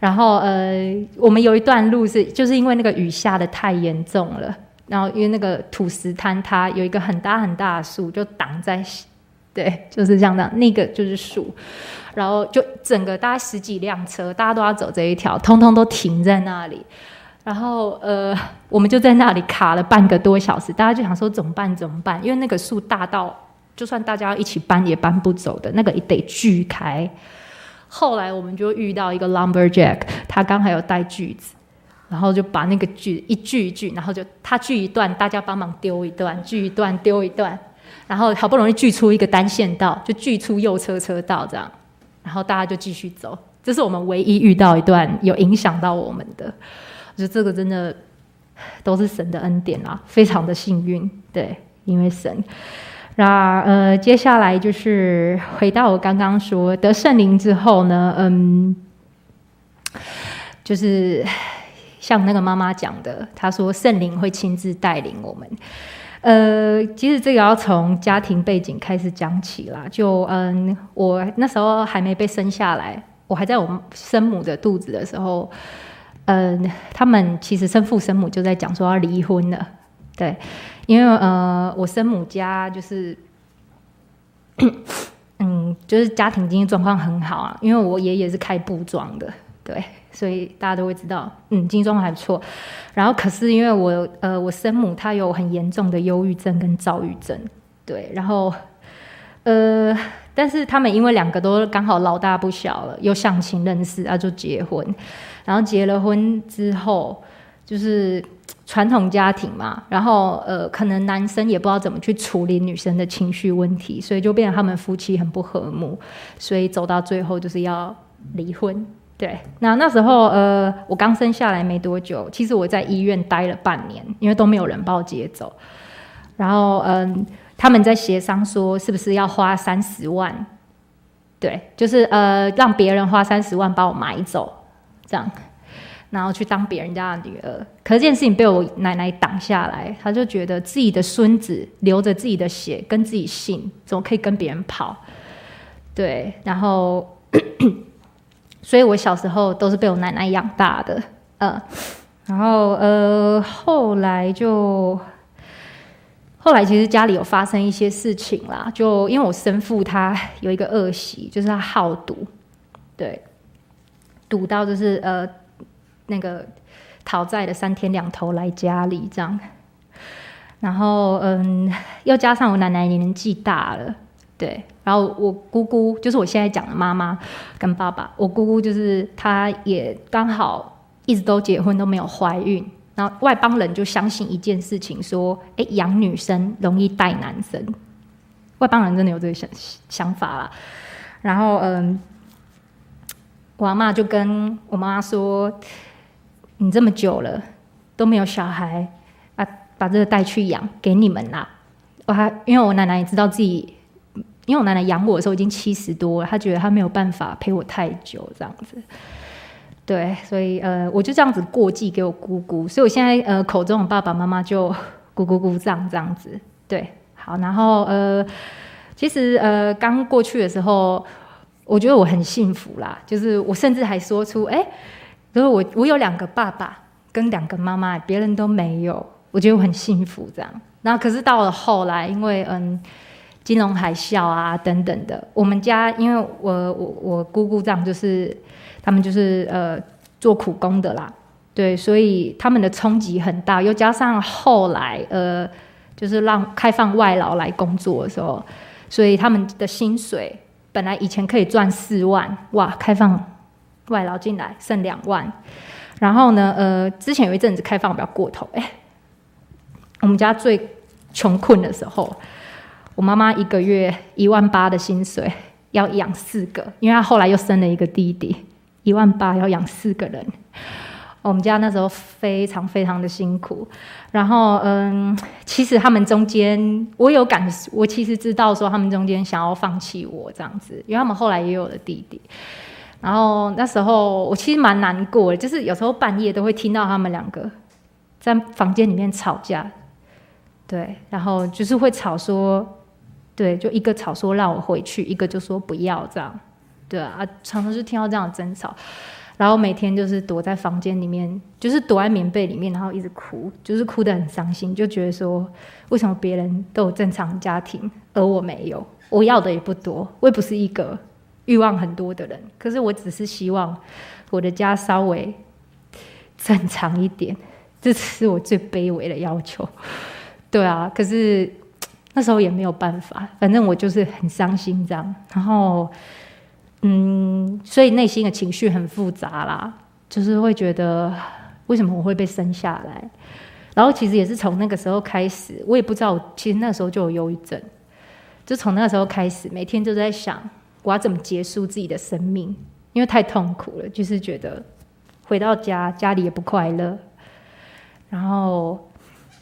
然后呃，我们有一段路是就是因为那个雨下得太严重了，然后因为那个土石坍塌，有一个很大很大的树就挡在，对，就是这样的，那个就是树，然后就整个大概十几辆车，大家都要走这一条，通通都停在那里，然后呃，我们就在那里卡了半个多小时，大家就想说怎么办怎么办？因为那个树大到就算大家要一起搬也搬不走的，那个也得锯开。后来我们就遇到一个 lumberjack，他刚好有带锯子，然后就把那个锯一锯一锯，然后就他锯一段，大家帮忙丢一段，锯一段丢一段，然后好不容易锯出一个单线道，就锯出右车车道这样，然后大家就继续走。这是我们唯一遇到一段有影响到我们的，我觉得这个真的都是神的恩典啊，非常的幸运，对，因为神。那呃，接下来就是回到我刚刚说得圣灵之后呢，嗯，就是像那个妈妈讲的，她说圣灵会亲自带领我们。呃，其实这个要从家庭背景开始讲起啦。就嗯，我那时候还没被生下来，我还在我生母的肚子的时候，嗯，他们其实生父生母就在讲说要离婚了，对。因为呃，我生母家就是，嗯，就是家庭经济状况很好啊。因为我爷爷是开布庄的，对，所以大家都会知道，嗯，经济状况还不错。然后可是因为我呃，我生母她有很严重的忧郁症跟躁郁症，对，然后呃，但是他们因为两个都刚好老大不小了，又相亲认识啊，就结婚。然后结了婚之后，就是。传统家庭嘛，然后呃，可能男生也不知道怎么去处理女生的情绪问题，所以就变成他们夫妻很不和睦，所以走到最后就是要离婚。对，那那时候呃，我刚生下来没多久，其实我在医院待了半年，因为都没有人把我接走。然后嗯、他们在协商说是不是要花三十万，对，就是呃让别人花三十万把我买走，这样。然后去当别人家的女儿。可是这件事情被我奶奶挡下来，她就觉得自己的孙子流着自己的血，跟自己姓，怎么可以跟别人跑？对，然后，所以我小时候都是被我奶奶养大的，呃，然后呃，后来就。后来其实家里有发生一些事情啦，就因为我生父他有一个恶习，就是他好赌，对，赌到就是呃那个讨债的三天两头来家里这样，然后嗯，又加上我奶奶年纪大了，对，然后我姑姑就是我现在讲的妈妈跟爸爸，我姑姑就是她也刚好一直都结婚都没有怀孕。然后外邦人就相信一件事情，说：哎，养女生容易带男生。外邦人真的有这个想想法啦。然后，嗯，我阿妈就跟我妈妈说：你这么久了都没有小孩，啊，把这个带去养给你们啦。我还因为我奶奶也知道自己，因为我奶奶养我的时候已经七十多了，她觉得她没有办法陪我太久，这样子。对，所以呃，我就这样子过继给我姑姑，所以我现在呃口中的爸爸妈妈就姑姑姑丈这样子。对，好，然后呃，其实呃刚过去的时候，我觉得我很幸福啦，就是我甚至还说出，哎，如果我我有两个爸爸跟两个妈妈，别人都没有，我觉得我很幸福这样。然后可是到了后来，因为嗯金融海啸啊等等的，我们家因为我我我姑姑丈就是。他们就是呃做苦工的啦，对，所以他们的冲击很大，又加上后来呃就是让开放外劳来工作的时候，所以他们的薪水本来以前可以赚四万，哇，开放外劳进来剩两万，然后呢呃之前有一阵子开放比较过头，哎，我们家最穷困的时候，我妈妈一个月一万八的薪水要养四个，因为她后来又生了一个弟弟。一万八要养四个人，我们家那时候非常非常的辛苦。然后，嗯，其实他们中间，我有感，我其实知道说他们中间想要放弃我这样子，因为他们后来也有了弟弟。然后那时候我其实蛮难过的，就是有时候半夜都会听到他们两个在房间里面吵架，对，然后就是会吵说，对，就一个吵说让我回去，一个就说不要这样。对啊，常常就听到这样的争吵，然后每天就是躲在房间里面，就是躲在棉被里面，然后一直哭，就是哭得很伤心，就觉得说，为什么别人都有正常家庭，而我没有？我要的也不多，我也不是一个欲望很多的人，可是我只是希望我的家稍微正常一点，这是我最卑微的要求。对啊，可是那时候也没有办法，反正我就是很伤心这样，然后。嗯，所以内心的情绪很复杂啦，就是会觉得为什么我会被生下来，然后其实也是从那个时候开始，我也不知道，其实那时候就有忧郁症，就从那个时候开始，每天都在想我要怎么结束自己的生命，因为太痛苦了，就是觉得回到家家里也不快乐，然后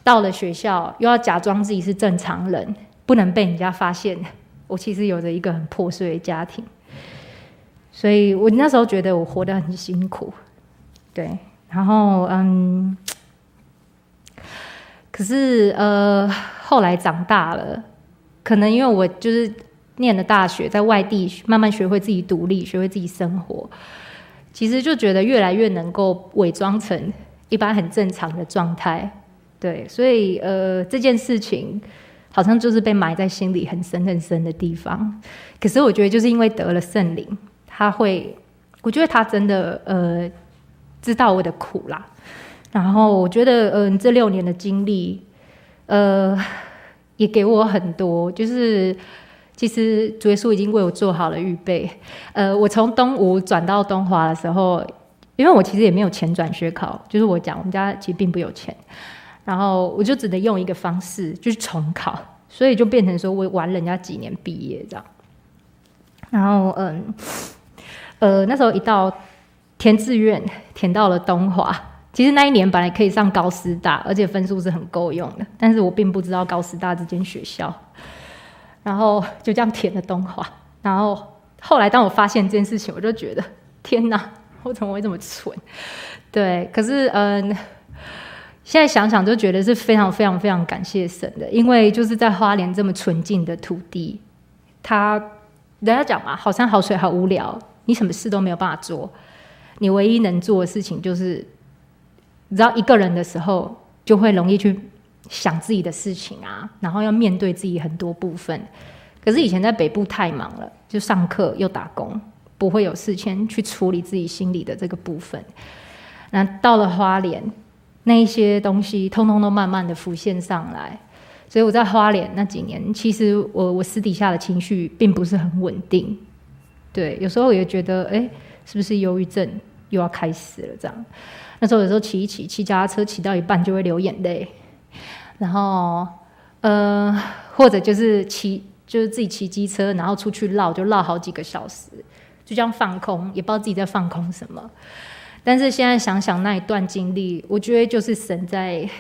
到了学校又要假装自己是正常人，不能被人家发现。我其实有着一个很破碎的家庭。所以我那时候觉得我活得很辛苦，对，然后嗯，可是呃，后来长大了，可能因为我就是念了大学，在外地慢慢学会自己独立，学会自己生活，其实就觉得越来越能够伪装成一般很正常的状态，对，所以呃，这件事情好像就是被埋在心里很深很深的地方。可是我觉得就是因为得了圣灵。他会，我觉得他真的呃知道我的苦啦，然后我觉得嗯、这六年的经历，呃也给我很多，就是其实主耶稣已经为我做好了预备。呃，我从东吴转到东华的时候，因为我其实也没有钱转学考，就是我讲我们家其实并不有钱，然后我就只能用一个方式就是重考，所以就变成说我晚人家几年毕业这样，然后嗯。呃，那时候一到填志愿，填到了东华。其实那一年本来可以上高师大，而且分数是很够用的。但是我并不知道高师大这间学校，然后就这样填了东华。然后后来当我发现这件事情，我就觉得天哪，我怎么会这么蠢？对，可是嗯，现在想想就觉得是非常非常非常感谢神的，因为就是在花莲这么纯净的土地，他人家讲嘛，好山好水好无聊，你什么事都没有办法做，你唯一能做的事情就是，你知道一个人的时候就会容易去想自己的事情啊，然后要面对自己很多部分。可是以前在北部太忙了，就上课又打工，不会有时间去处理自己心里的这个部分。那到了花莲，那一些东西通通都慢慢的浮现上来。所以我在花莲那几年，其实我我私底下的情绪并不是很稳定。对，有时候也觉得，哎，是不是忧郁症又要开始了？这样，那时候有时候骑一骑，骑脚踏车骑到一半就会流眼泪，然后，呃，或者就是骑。就是自己骑机车，然后出去绕，就绕好几个小时，就这样放空，也不知道自己在放空什么。但是现在想想那一段经历，我觉得就是神在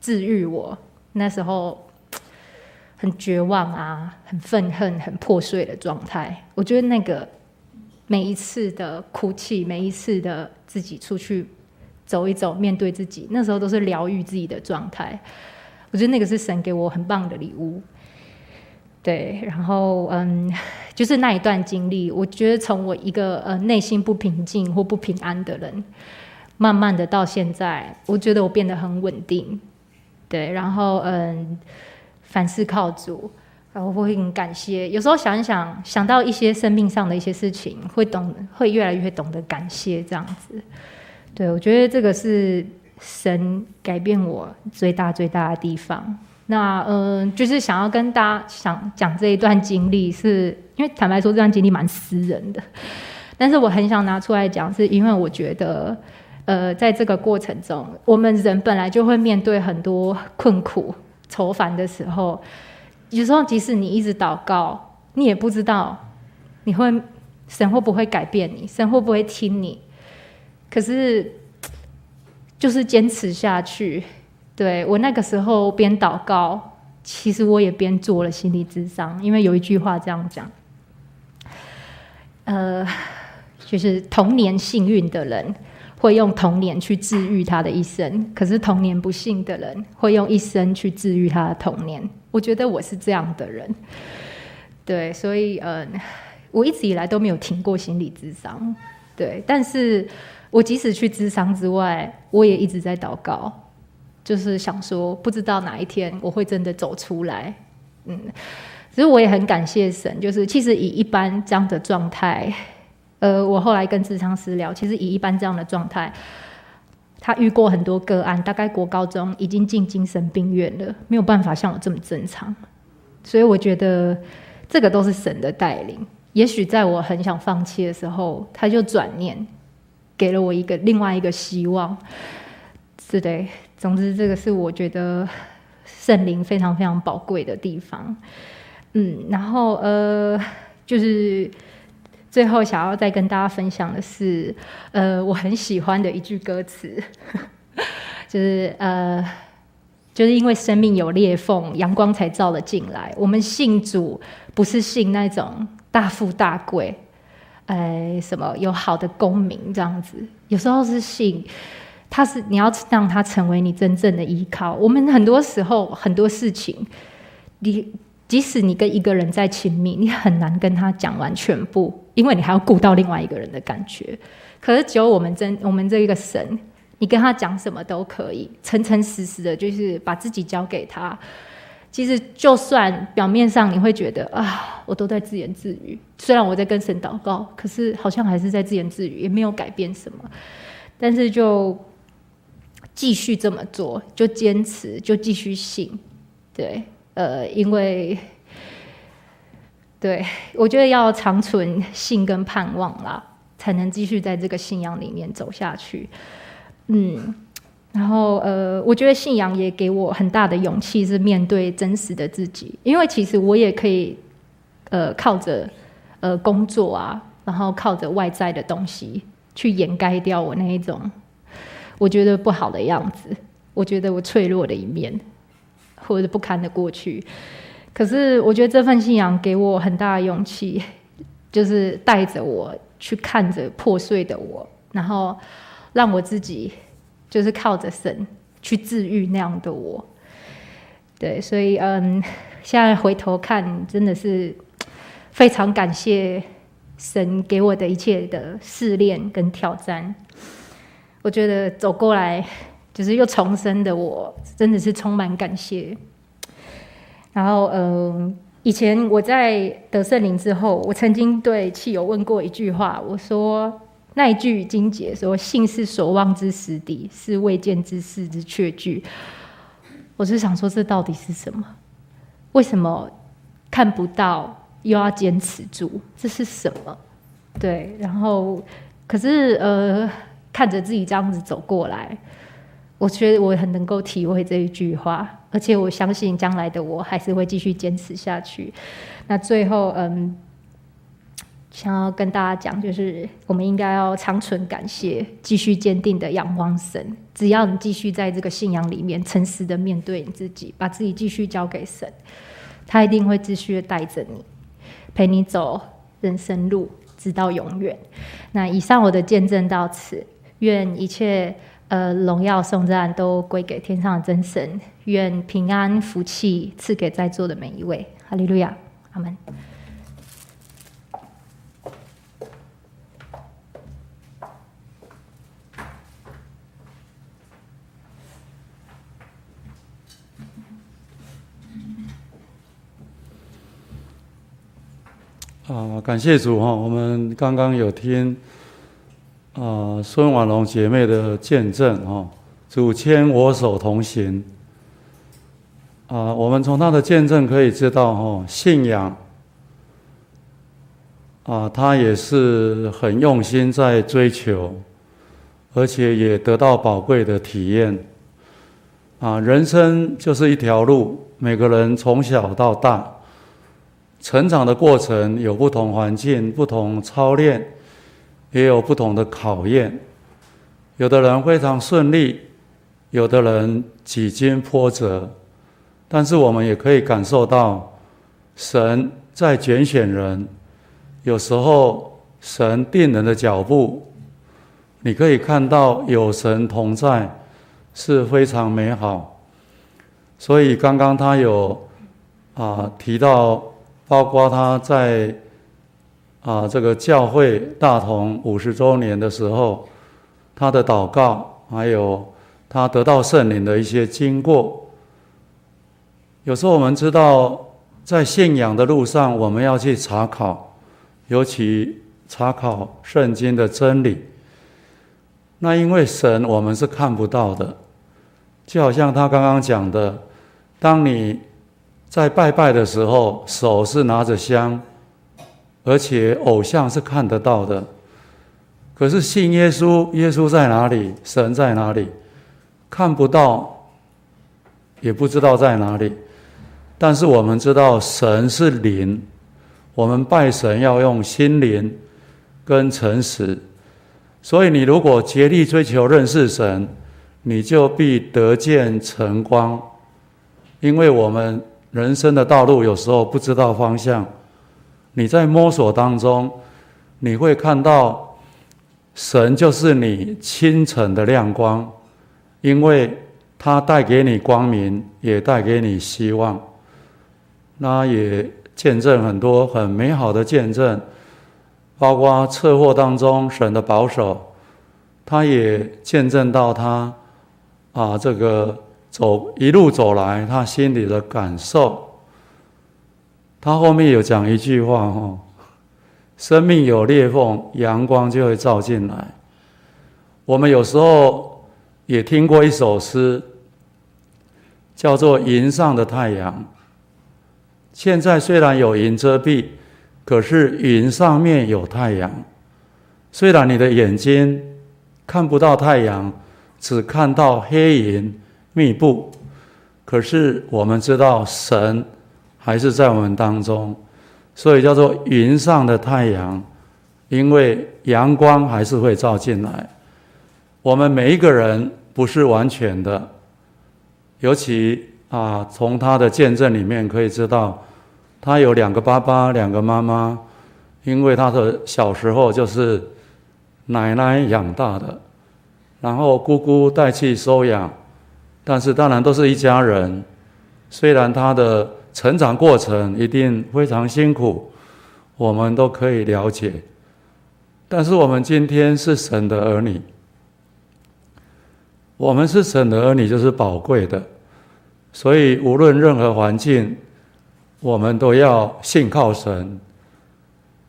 治愈我那时候很绝望啊、很愤恨、很破碎的状态。我觉得那个每一次的哭泣，每一次的自己出去走一走，面对自己，那时候都是疗愈自己的状态。我觉得那个是神给我很棒的礼物。对，然后嗯，就是那一段经历，我觉得从我一个呃内心不平静或不平安的人，慢慢的到现在，我觉得我变得很稳定。对，然后嗯，凡事靠主，然后我会很感谢。有时候想一想，想到一些生命上的一些事情，会懂，会越来越懂得感谢这样子。对，我觉得这个是神改变我最大最大的地方。那嗯，就是想要跟大家想讲这一段经历，是因为坦白说这段经历蛮私人的，但是我很想拿出来讲，是因为我觉得，呃，在这个过程中，我们人本来就会面对很多困苦、愁烦的时候，有时候即使你一直祷告，你也不知道你会神会不会改变你，神会不会听你，可是就是坚持下去。对，我那个时候边祷告，其实我也边做了心理智商，因为有一句话这样讲，呃，就是童年幸运的人会用童年去治愈他的一生，可是童年不幸的人会用一生去治愈他的童年。我觉得我是这样的人，对，所以嗯、我一直以来都没有停过心理智商，对，但是我即使去咨商之外，我也一直在祷告。就是想说，不知道哪一天我会真的走出来，嗯，其实我也很感谢神。就是其实以一般这样的状态，呃，我后来跟咨商师聊，其实以一般这样的状态，他遇过很多个案，大概国高中已经进精神病院了，没有办法像我这么正常。所以我觉得这个都是神的带领。也许在我很想放弃的时候，他就转念，给了我一个另外一个希望。是的。总之，这个是我觉得圣灵非常非常宝贵的地方。嗯，然后呃，就是最后想要再跟大家分享的是，呃，我很喜欢的一句歌词，就是呃，就是因为生命有裂缝，阳光才照了进来。我们信主不是信那种大富大贵，哎，什么有好的功名这样子，有时候是信。他是你要让他成为你真正的依靠。我们很多时候很多事情，你即使你跟一个人再亲密，你很难跟他讲完全部，因为你还要顾到另外一个人的感觉。可是只有我们真我们这一个神，你跟他讲什么都可以，诚诚实实的，就是把自己交给他。其实就算表面上你会觉得啊，我都在自言自语，虽然我在跟神祷告，可是好像还是在自言自语，也没有改变什么。但是就。继续这么做，就坚持，就继续信，对，呃，因为，对，我觉得要长存信跟盼望啦，才能继续在这个信仰里面走下去。嗯，然后呃，我觉得信仰也给我很大的勇气，是面对真实的自己，因为其实我也可以，呃，靠着呃工作啊，然后靠着外在的东西去掩盖掉我那一种。我觉得不好的样子，我觉得我脆弱的一面，或者不堪的过去。可是，我觉得这份信仰给我很大的勇气，就是带着我去看着破碎的我，然后让我自己就是靠着神去治愈那样的我。对，所以嗯，现在回头看，真的是非常感谢神给我的一切的试炼跟挑战。我觉得走过来，就是又重生的我，真的是充满感谢。然后嗯，以前我在得圣灵之后，我曾经对契友问过一句话，我说那一句经节说：“信是所望之实底，是未见之事之确据。”我是想说，这到底是什么？为什么看不到又要坚持住？这是什么？对，然后可是呃，看着自己这样子走过来，我觉得我很能够体会这一句话，而且我相信将来的我还是会继续坚持下去。那最后，嗯。想要跟大家讲，就是我们应该要长存感谢，继续坚定的仰望神。只要你继续在这个信仰里面诚实的面对你自己，把自己继续交给神，他一定会继续带着你，陪你走人生路，直到永远。那以上我的见证到此，愿一切呃荣耀颂赞都归给天上的真神，愿平安福气赐给在座的每一位。哈利路亚，阿门。啊，感谢主哈！我们刚刚有听啊孙婉蓉姐妹的见证哈，主牵我手同行。啊，我们从她的见证可以知道哈，信仰啊，她也是很用心在追求，而且也得到宝贵的体验。啊，人生就是一条路，每个人从小到大。成长的过程有不同环境、不同操练，也有不同的考验。有的人非常顺利，有的人几经波折。但是我们也可以感受到，神在拣选人。有时候神定人的脚步，你可以看到有神同在，是非常美好。所以刚刚他有啊提到。包括他在啊这个教会大同五十周年的时候，他的祷告，还有他得到圣灵的一些经过。有时候我们知道，在信仰的路上，我们要去查考，尤其查考圣经的真理。那因为神我们是看不到的，就好像他刚刚讲的，当你。在拜拜的时候，手是拿着香，而且偶像是看得到的。可是信耶稣，耶稣在哪里？神在哪里？看不到，也不知道在哪里。但是我们知道神是灵，我们拜神要用心灵跟诚实。所以你如果竭力追求认识神，你就必得见晨光，因为我们。人生的道路有时候不知道方向，你在摸索当中，你会看到神就是你清晨的亮光，因为他带给你光明，也带给你希望。那也见证很多很美好的见证，包括车祸当中神的保守，他也见证到他啊这个。走一路走来，他心里的感受。他后面有讲一句话哦：“生命有裂缝，阳光就会照进来。”我们有时候也听过一首诗，叫做《云上的太阳》。现在虽然有云遮蔽，可是云上面有太阳。虽然你的眼睛看不到太阳，只看到黑云。密布，可是我们知道神还是在我们当中，所以叫做云上的太阳，因为阳光还是会照进来。我们每一个人不是完全的，尤其啊，从他的见证里面可以知道，他有两个爸爸，两个妈妈，因为他的小时候就是奶奶养大的，然后姑姑带去收养，但是当然都是一家人。虽然他的成长过程一定非常辛苦，我们都可以了解。但是我们今天是神的儿女，我们是神的儿女就是宝贵的，所以无论任何环境，我们都要信靠神。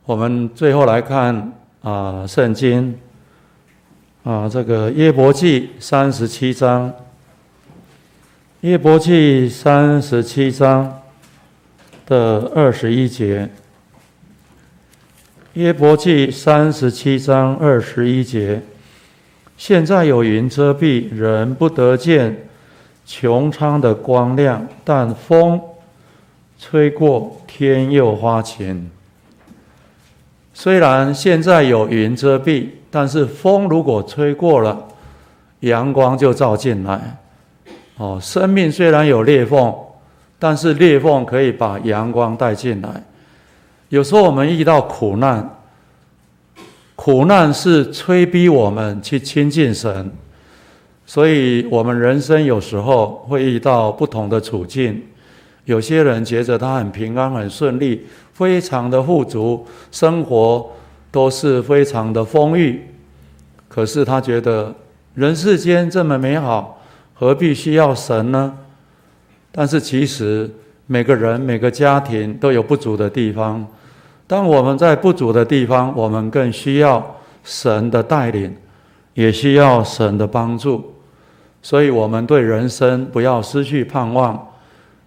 我们最后来看。啊，圣经啊，这个耶伯记三十七章，约伯记三十七章的二十一节，约伯记三十七章二十一节，现在有云遮蔽，人不得见穹苍的光亮，但风吹过，天又花晴。虽然现在有云遮蔽，但是风如果吹过了，阳光就照进来。哦，生命虽然有裂缝，但是裂缝可以把阳光带进来。有时候我们遇到苦难，苦难是催逼我们去亲近神，所以我们人生有时候会遇到不同的处境。有些人觉得他很平安、很顺利。非常的富足，生活都是非常的丰裕，可是他觉得人世间这么美好，何必需要神呢？但是其实每个人每个家庭都有不足的地方，当我们在不足的地方，我们更需要神的带领，也需要神的帮助，所以我们对人生不要失去盼望。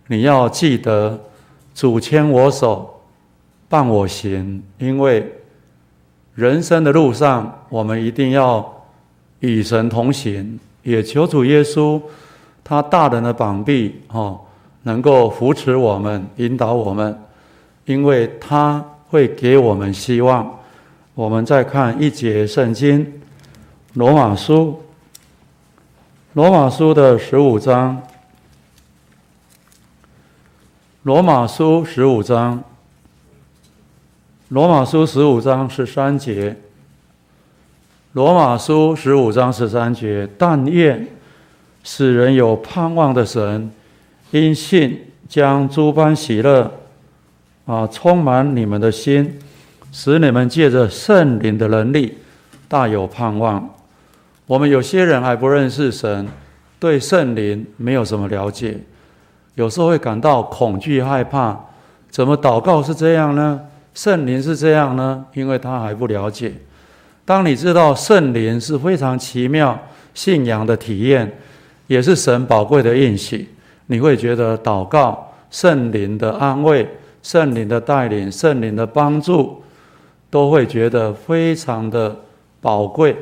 你要记得主牵我手。伴我行，因为人生的路上，我们一定要与神同行。也求主耶稣，他大人的膀臂，哦，能够扶持我们，引导我们，因为他会给我们希望。我们再看一节圣经，《罗马书》，《罗马书》的十五章，《罗马书》十五章。罗马书十五章十三节，罗马书十五章十三节，但愿使人有盼望的神，因信将诸般喜乐啊充满你们的心，使你们借着圣灵的能力大有盼望。我们有些人还不认识神，对圣灵没有什么了解，有时候会感到恐惧害怕。怎么祷告是这样呢？圣灵是这样呢，因为他还不了解。当你知道圣灵是非常奇妙信仰的体验，也是神宝贵的应许，你会觉得祷告圣灵的安慰、圣灵的带领、圣灵的帮助，都会觉得非常的宝贵。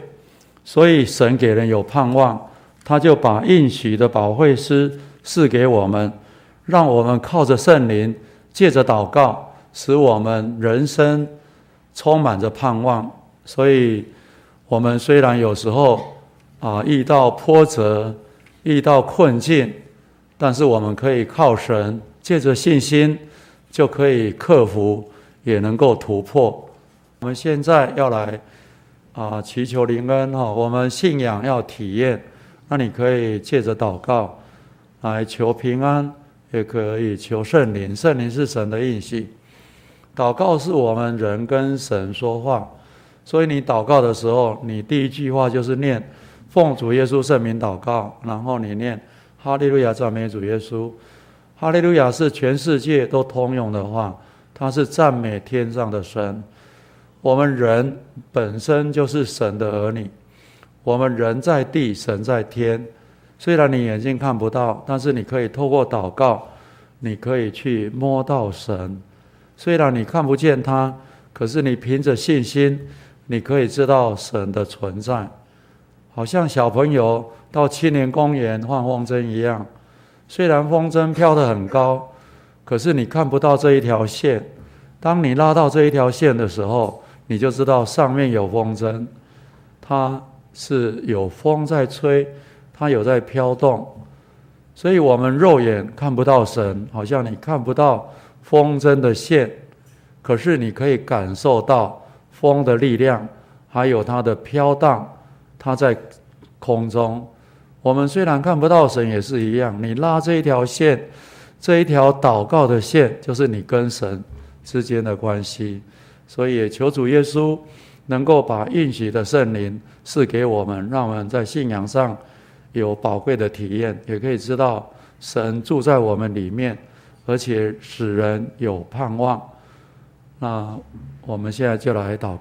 所以神给人有盼望，他就把应许的保惠师赐给我们，让我们靠着圣灵，借着祷告。使我们人生充满着盼望，所以，我们虽然有时候啊遇到波折、遇到困境，但是我们可以靠神，借着信心就可以克服，也能够突破。我们现在要来啊祈求灵恩哈，我们信仰要体验，那你可以借着祷告来求平安，也可以求圣灵，圣灵是神的应许。祷告是我们人跟神说话，所以你祷告的时候，你第一句话就是念奉主耶稣圣名祷告，然后你念哈利路亚赞美主耶稣。哈利路亚是全世界都通用的话，它是赞美天上的神。我们人本身就是神的儿女，我们人在地，神在天。虽然你眼睛看不到，但是你可以透过祷告，你可以去摸到神。虽然你看不见他，可是你凭着信心，你可以知道神的存在，好像小朋友到青年公园放风筝一样。虽然风筝飘得很高，可是你看不到这一条线。当你拉到这一条线的时候，你就知道上面有风筝，它是有风在吹，它有在飘动。所以我们肉眼看不到神，好像你看不到。风筝的线，可是你可以感受到风的力量，还有它的飘荡，它在空中。我们虽然看不到神，也是一样。你拉这一条线，这一条祷告的线，就是你跟神之间的关系。所以求主耶稣能够把应许的圣灵赐给我们，让我们在信仰上有宝贵的体验，也可以知道神住在我们里面，而且使人有盼望。那我们现在就来祷告。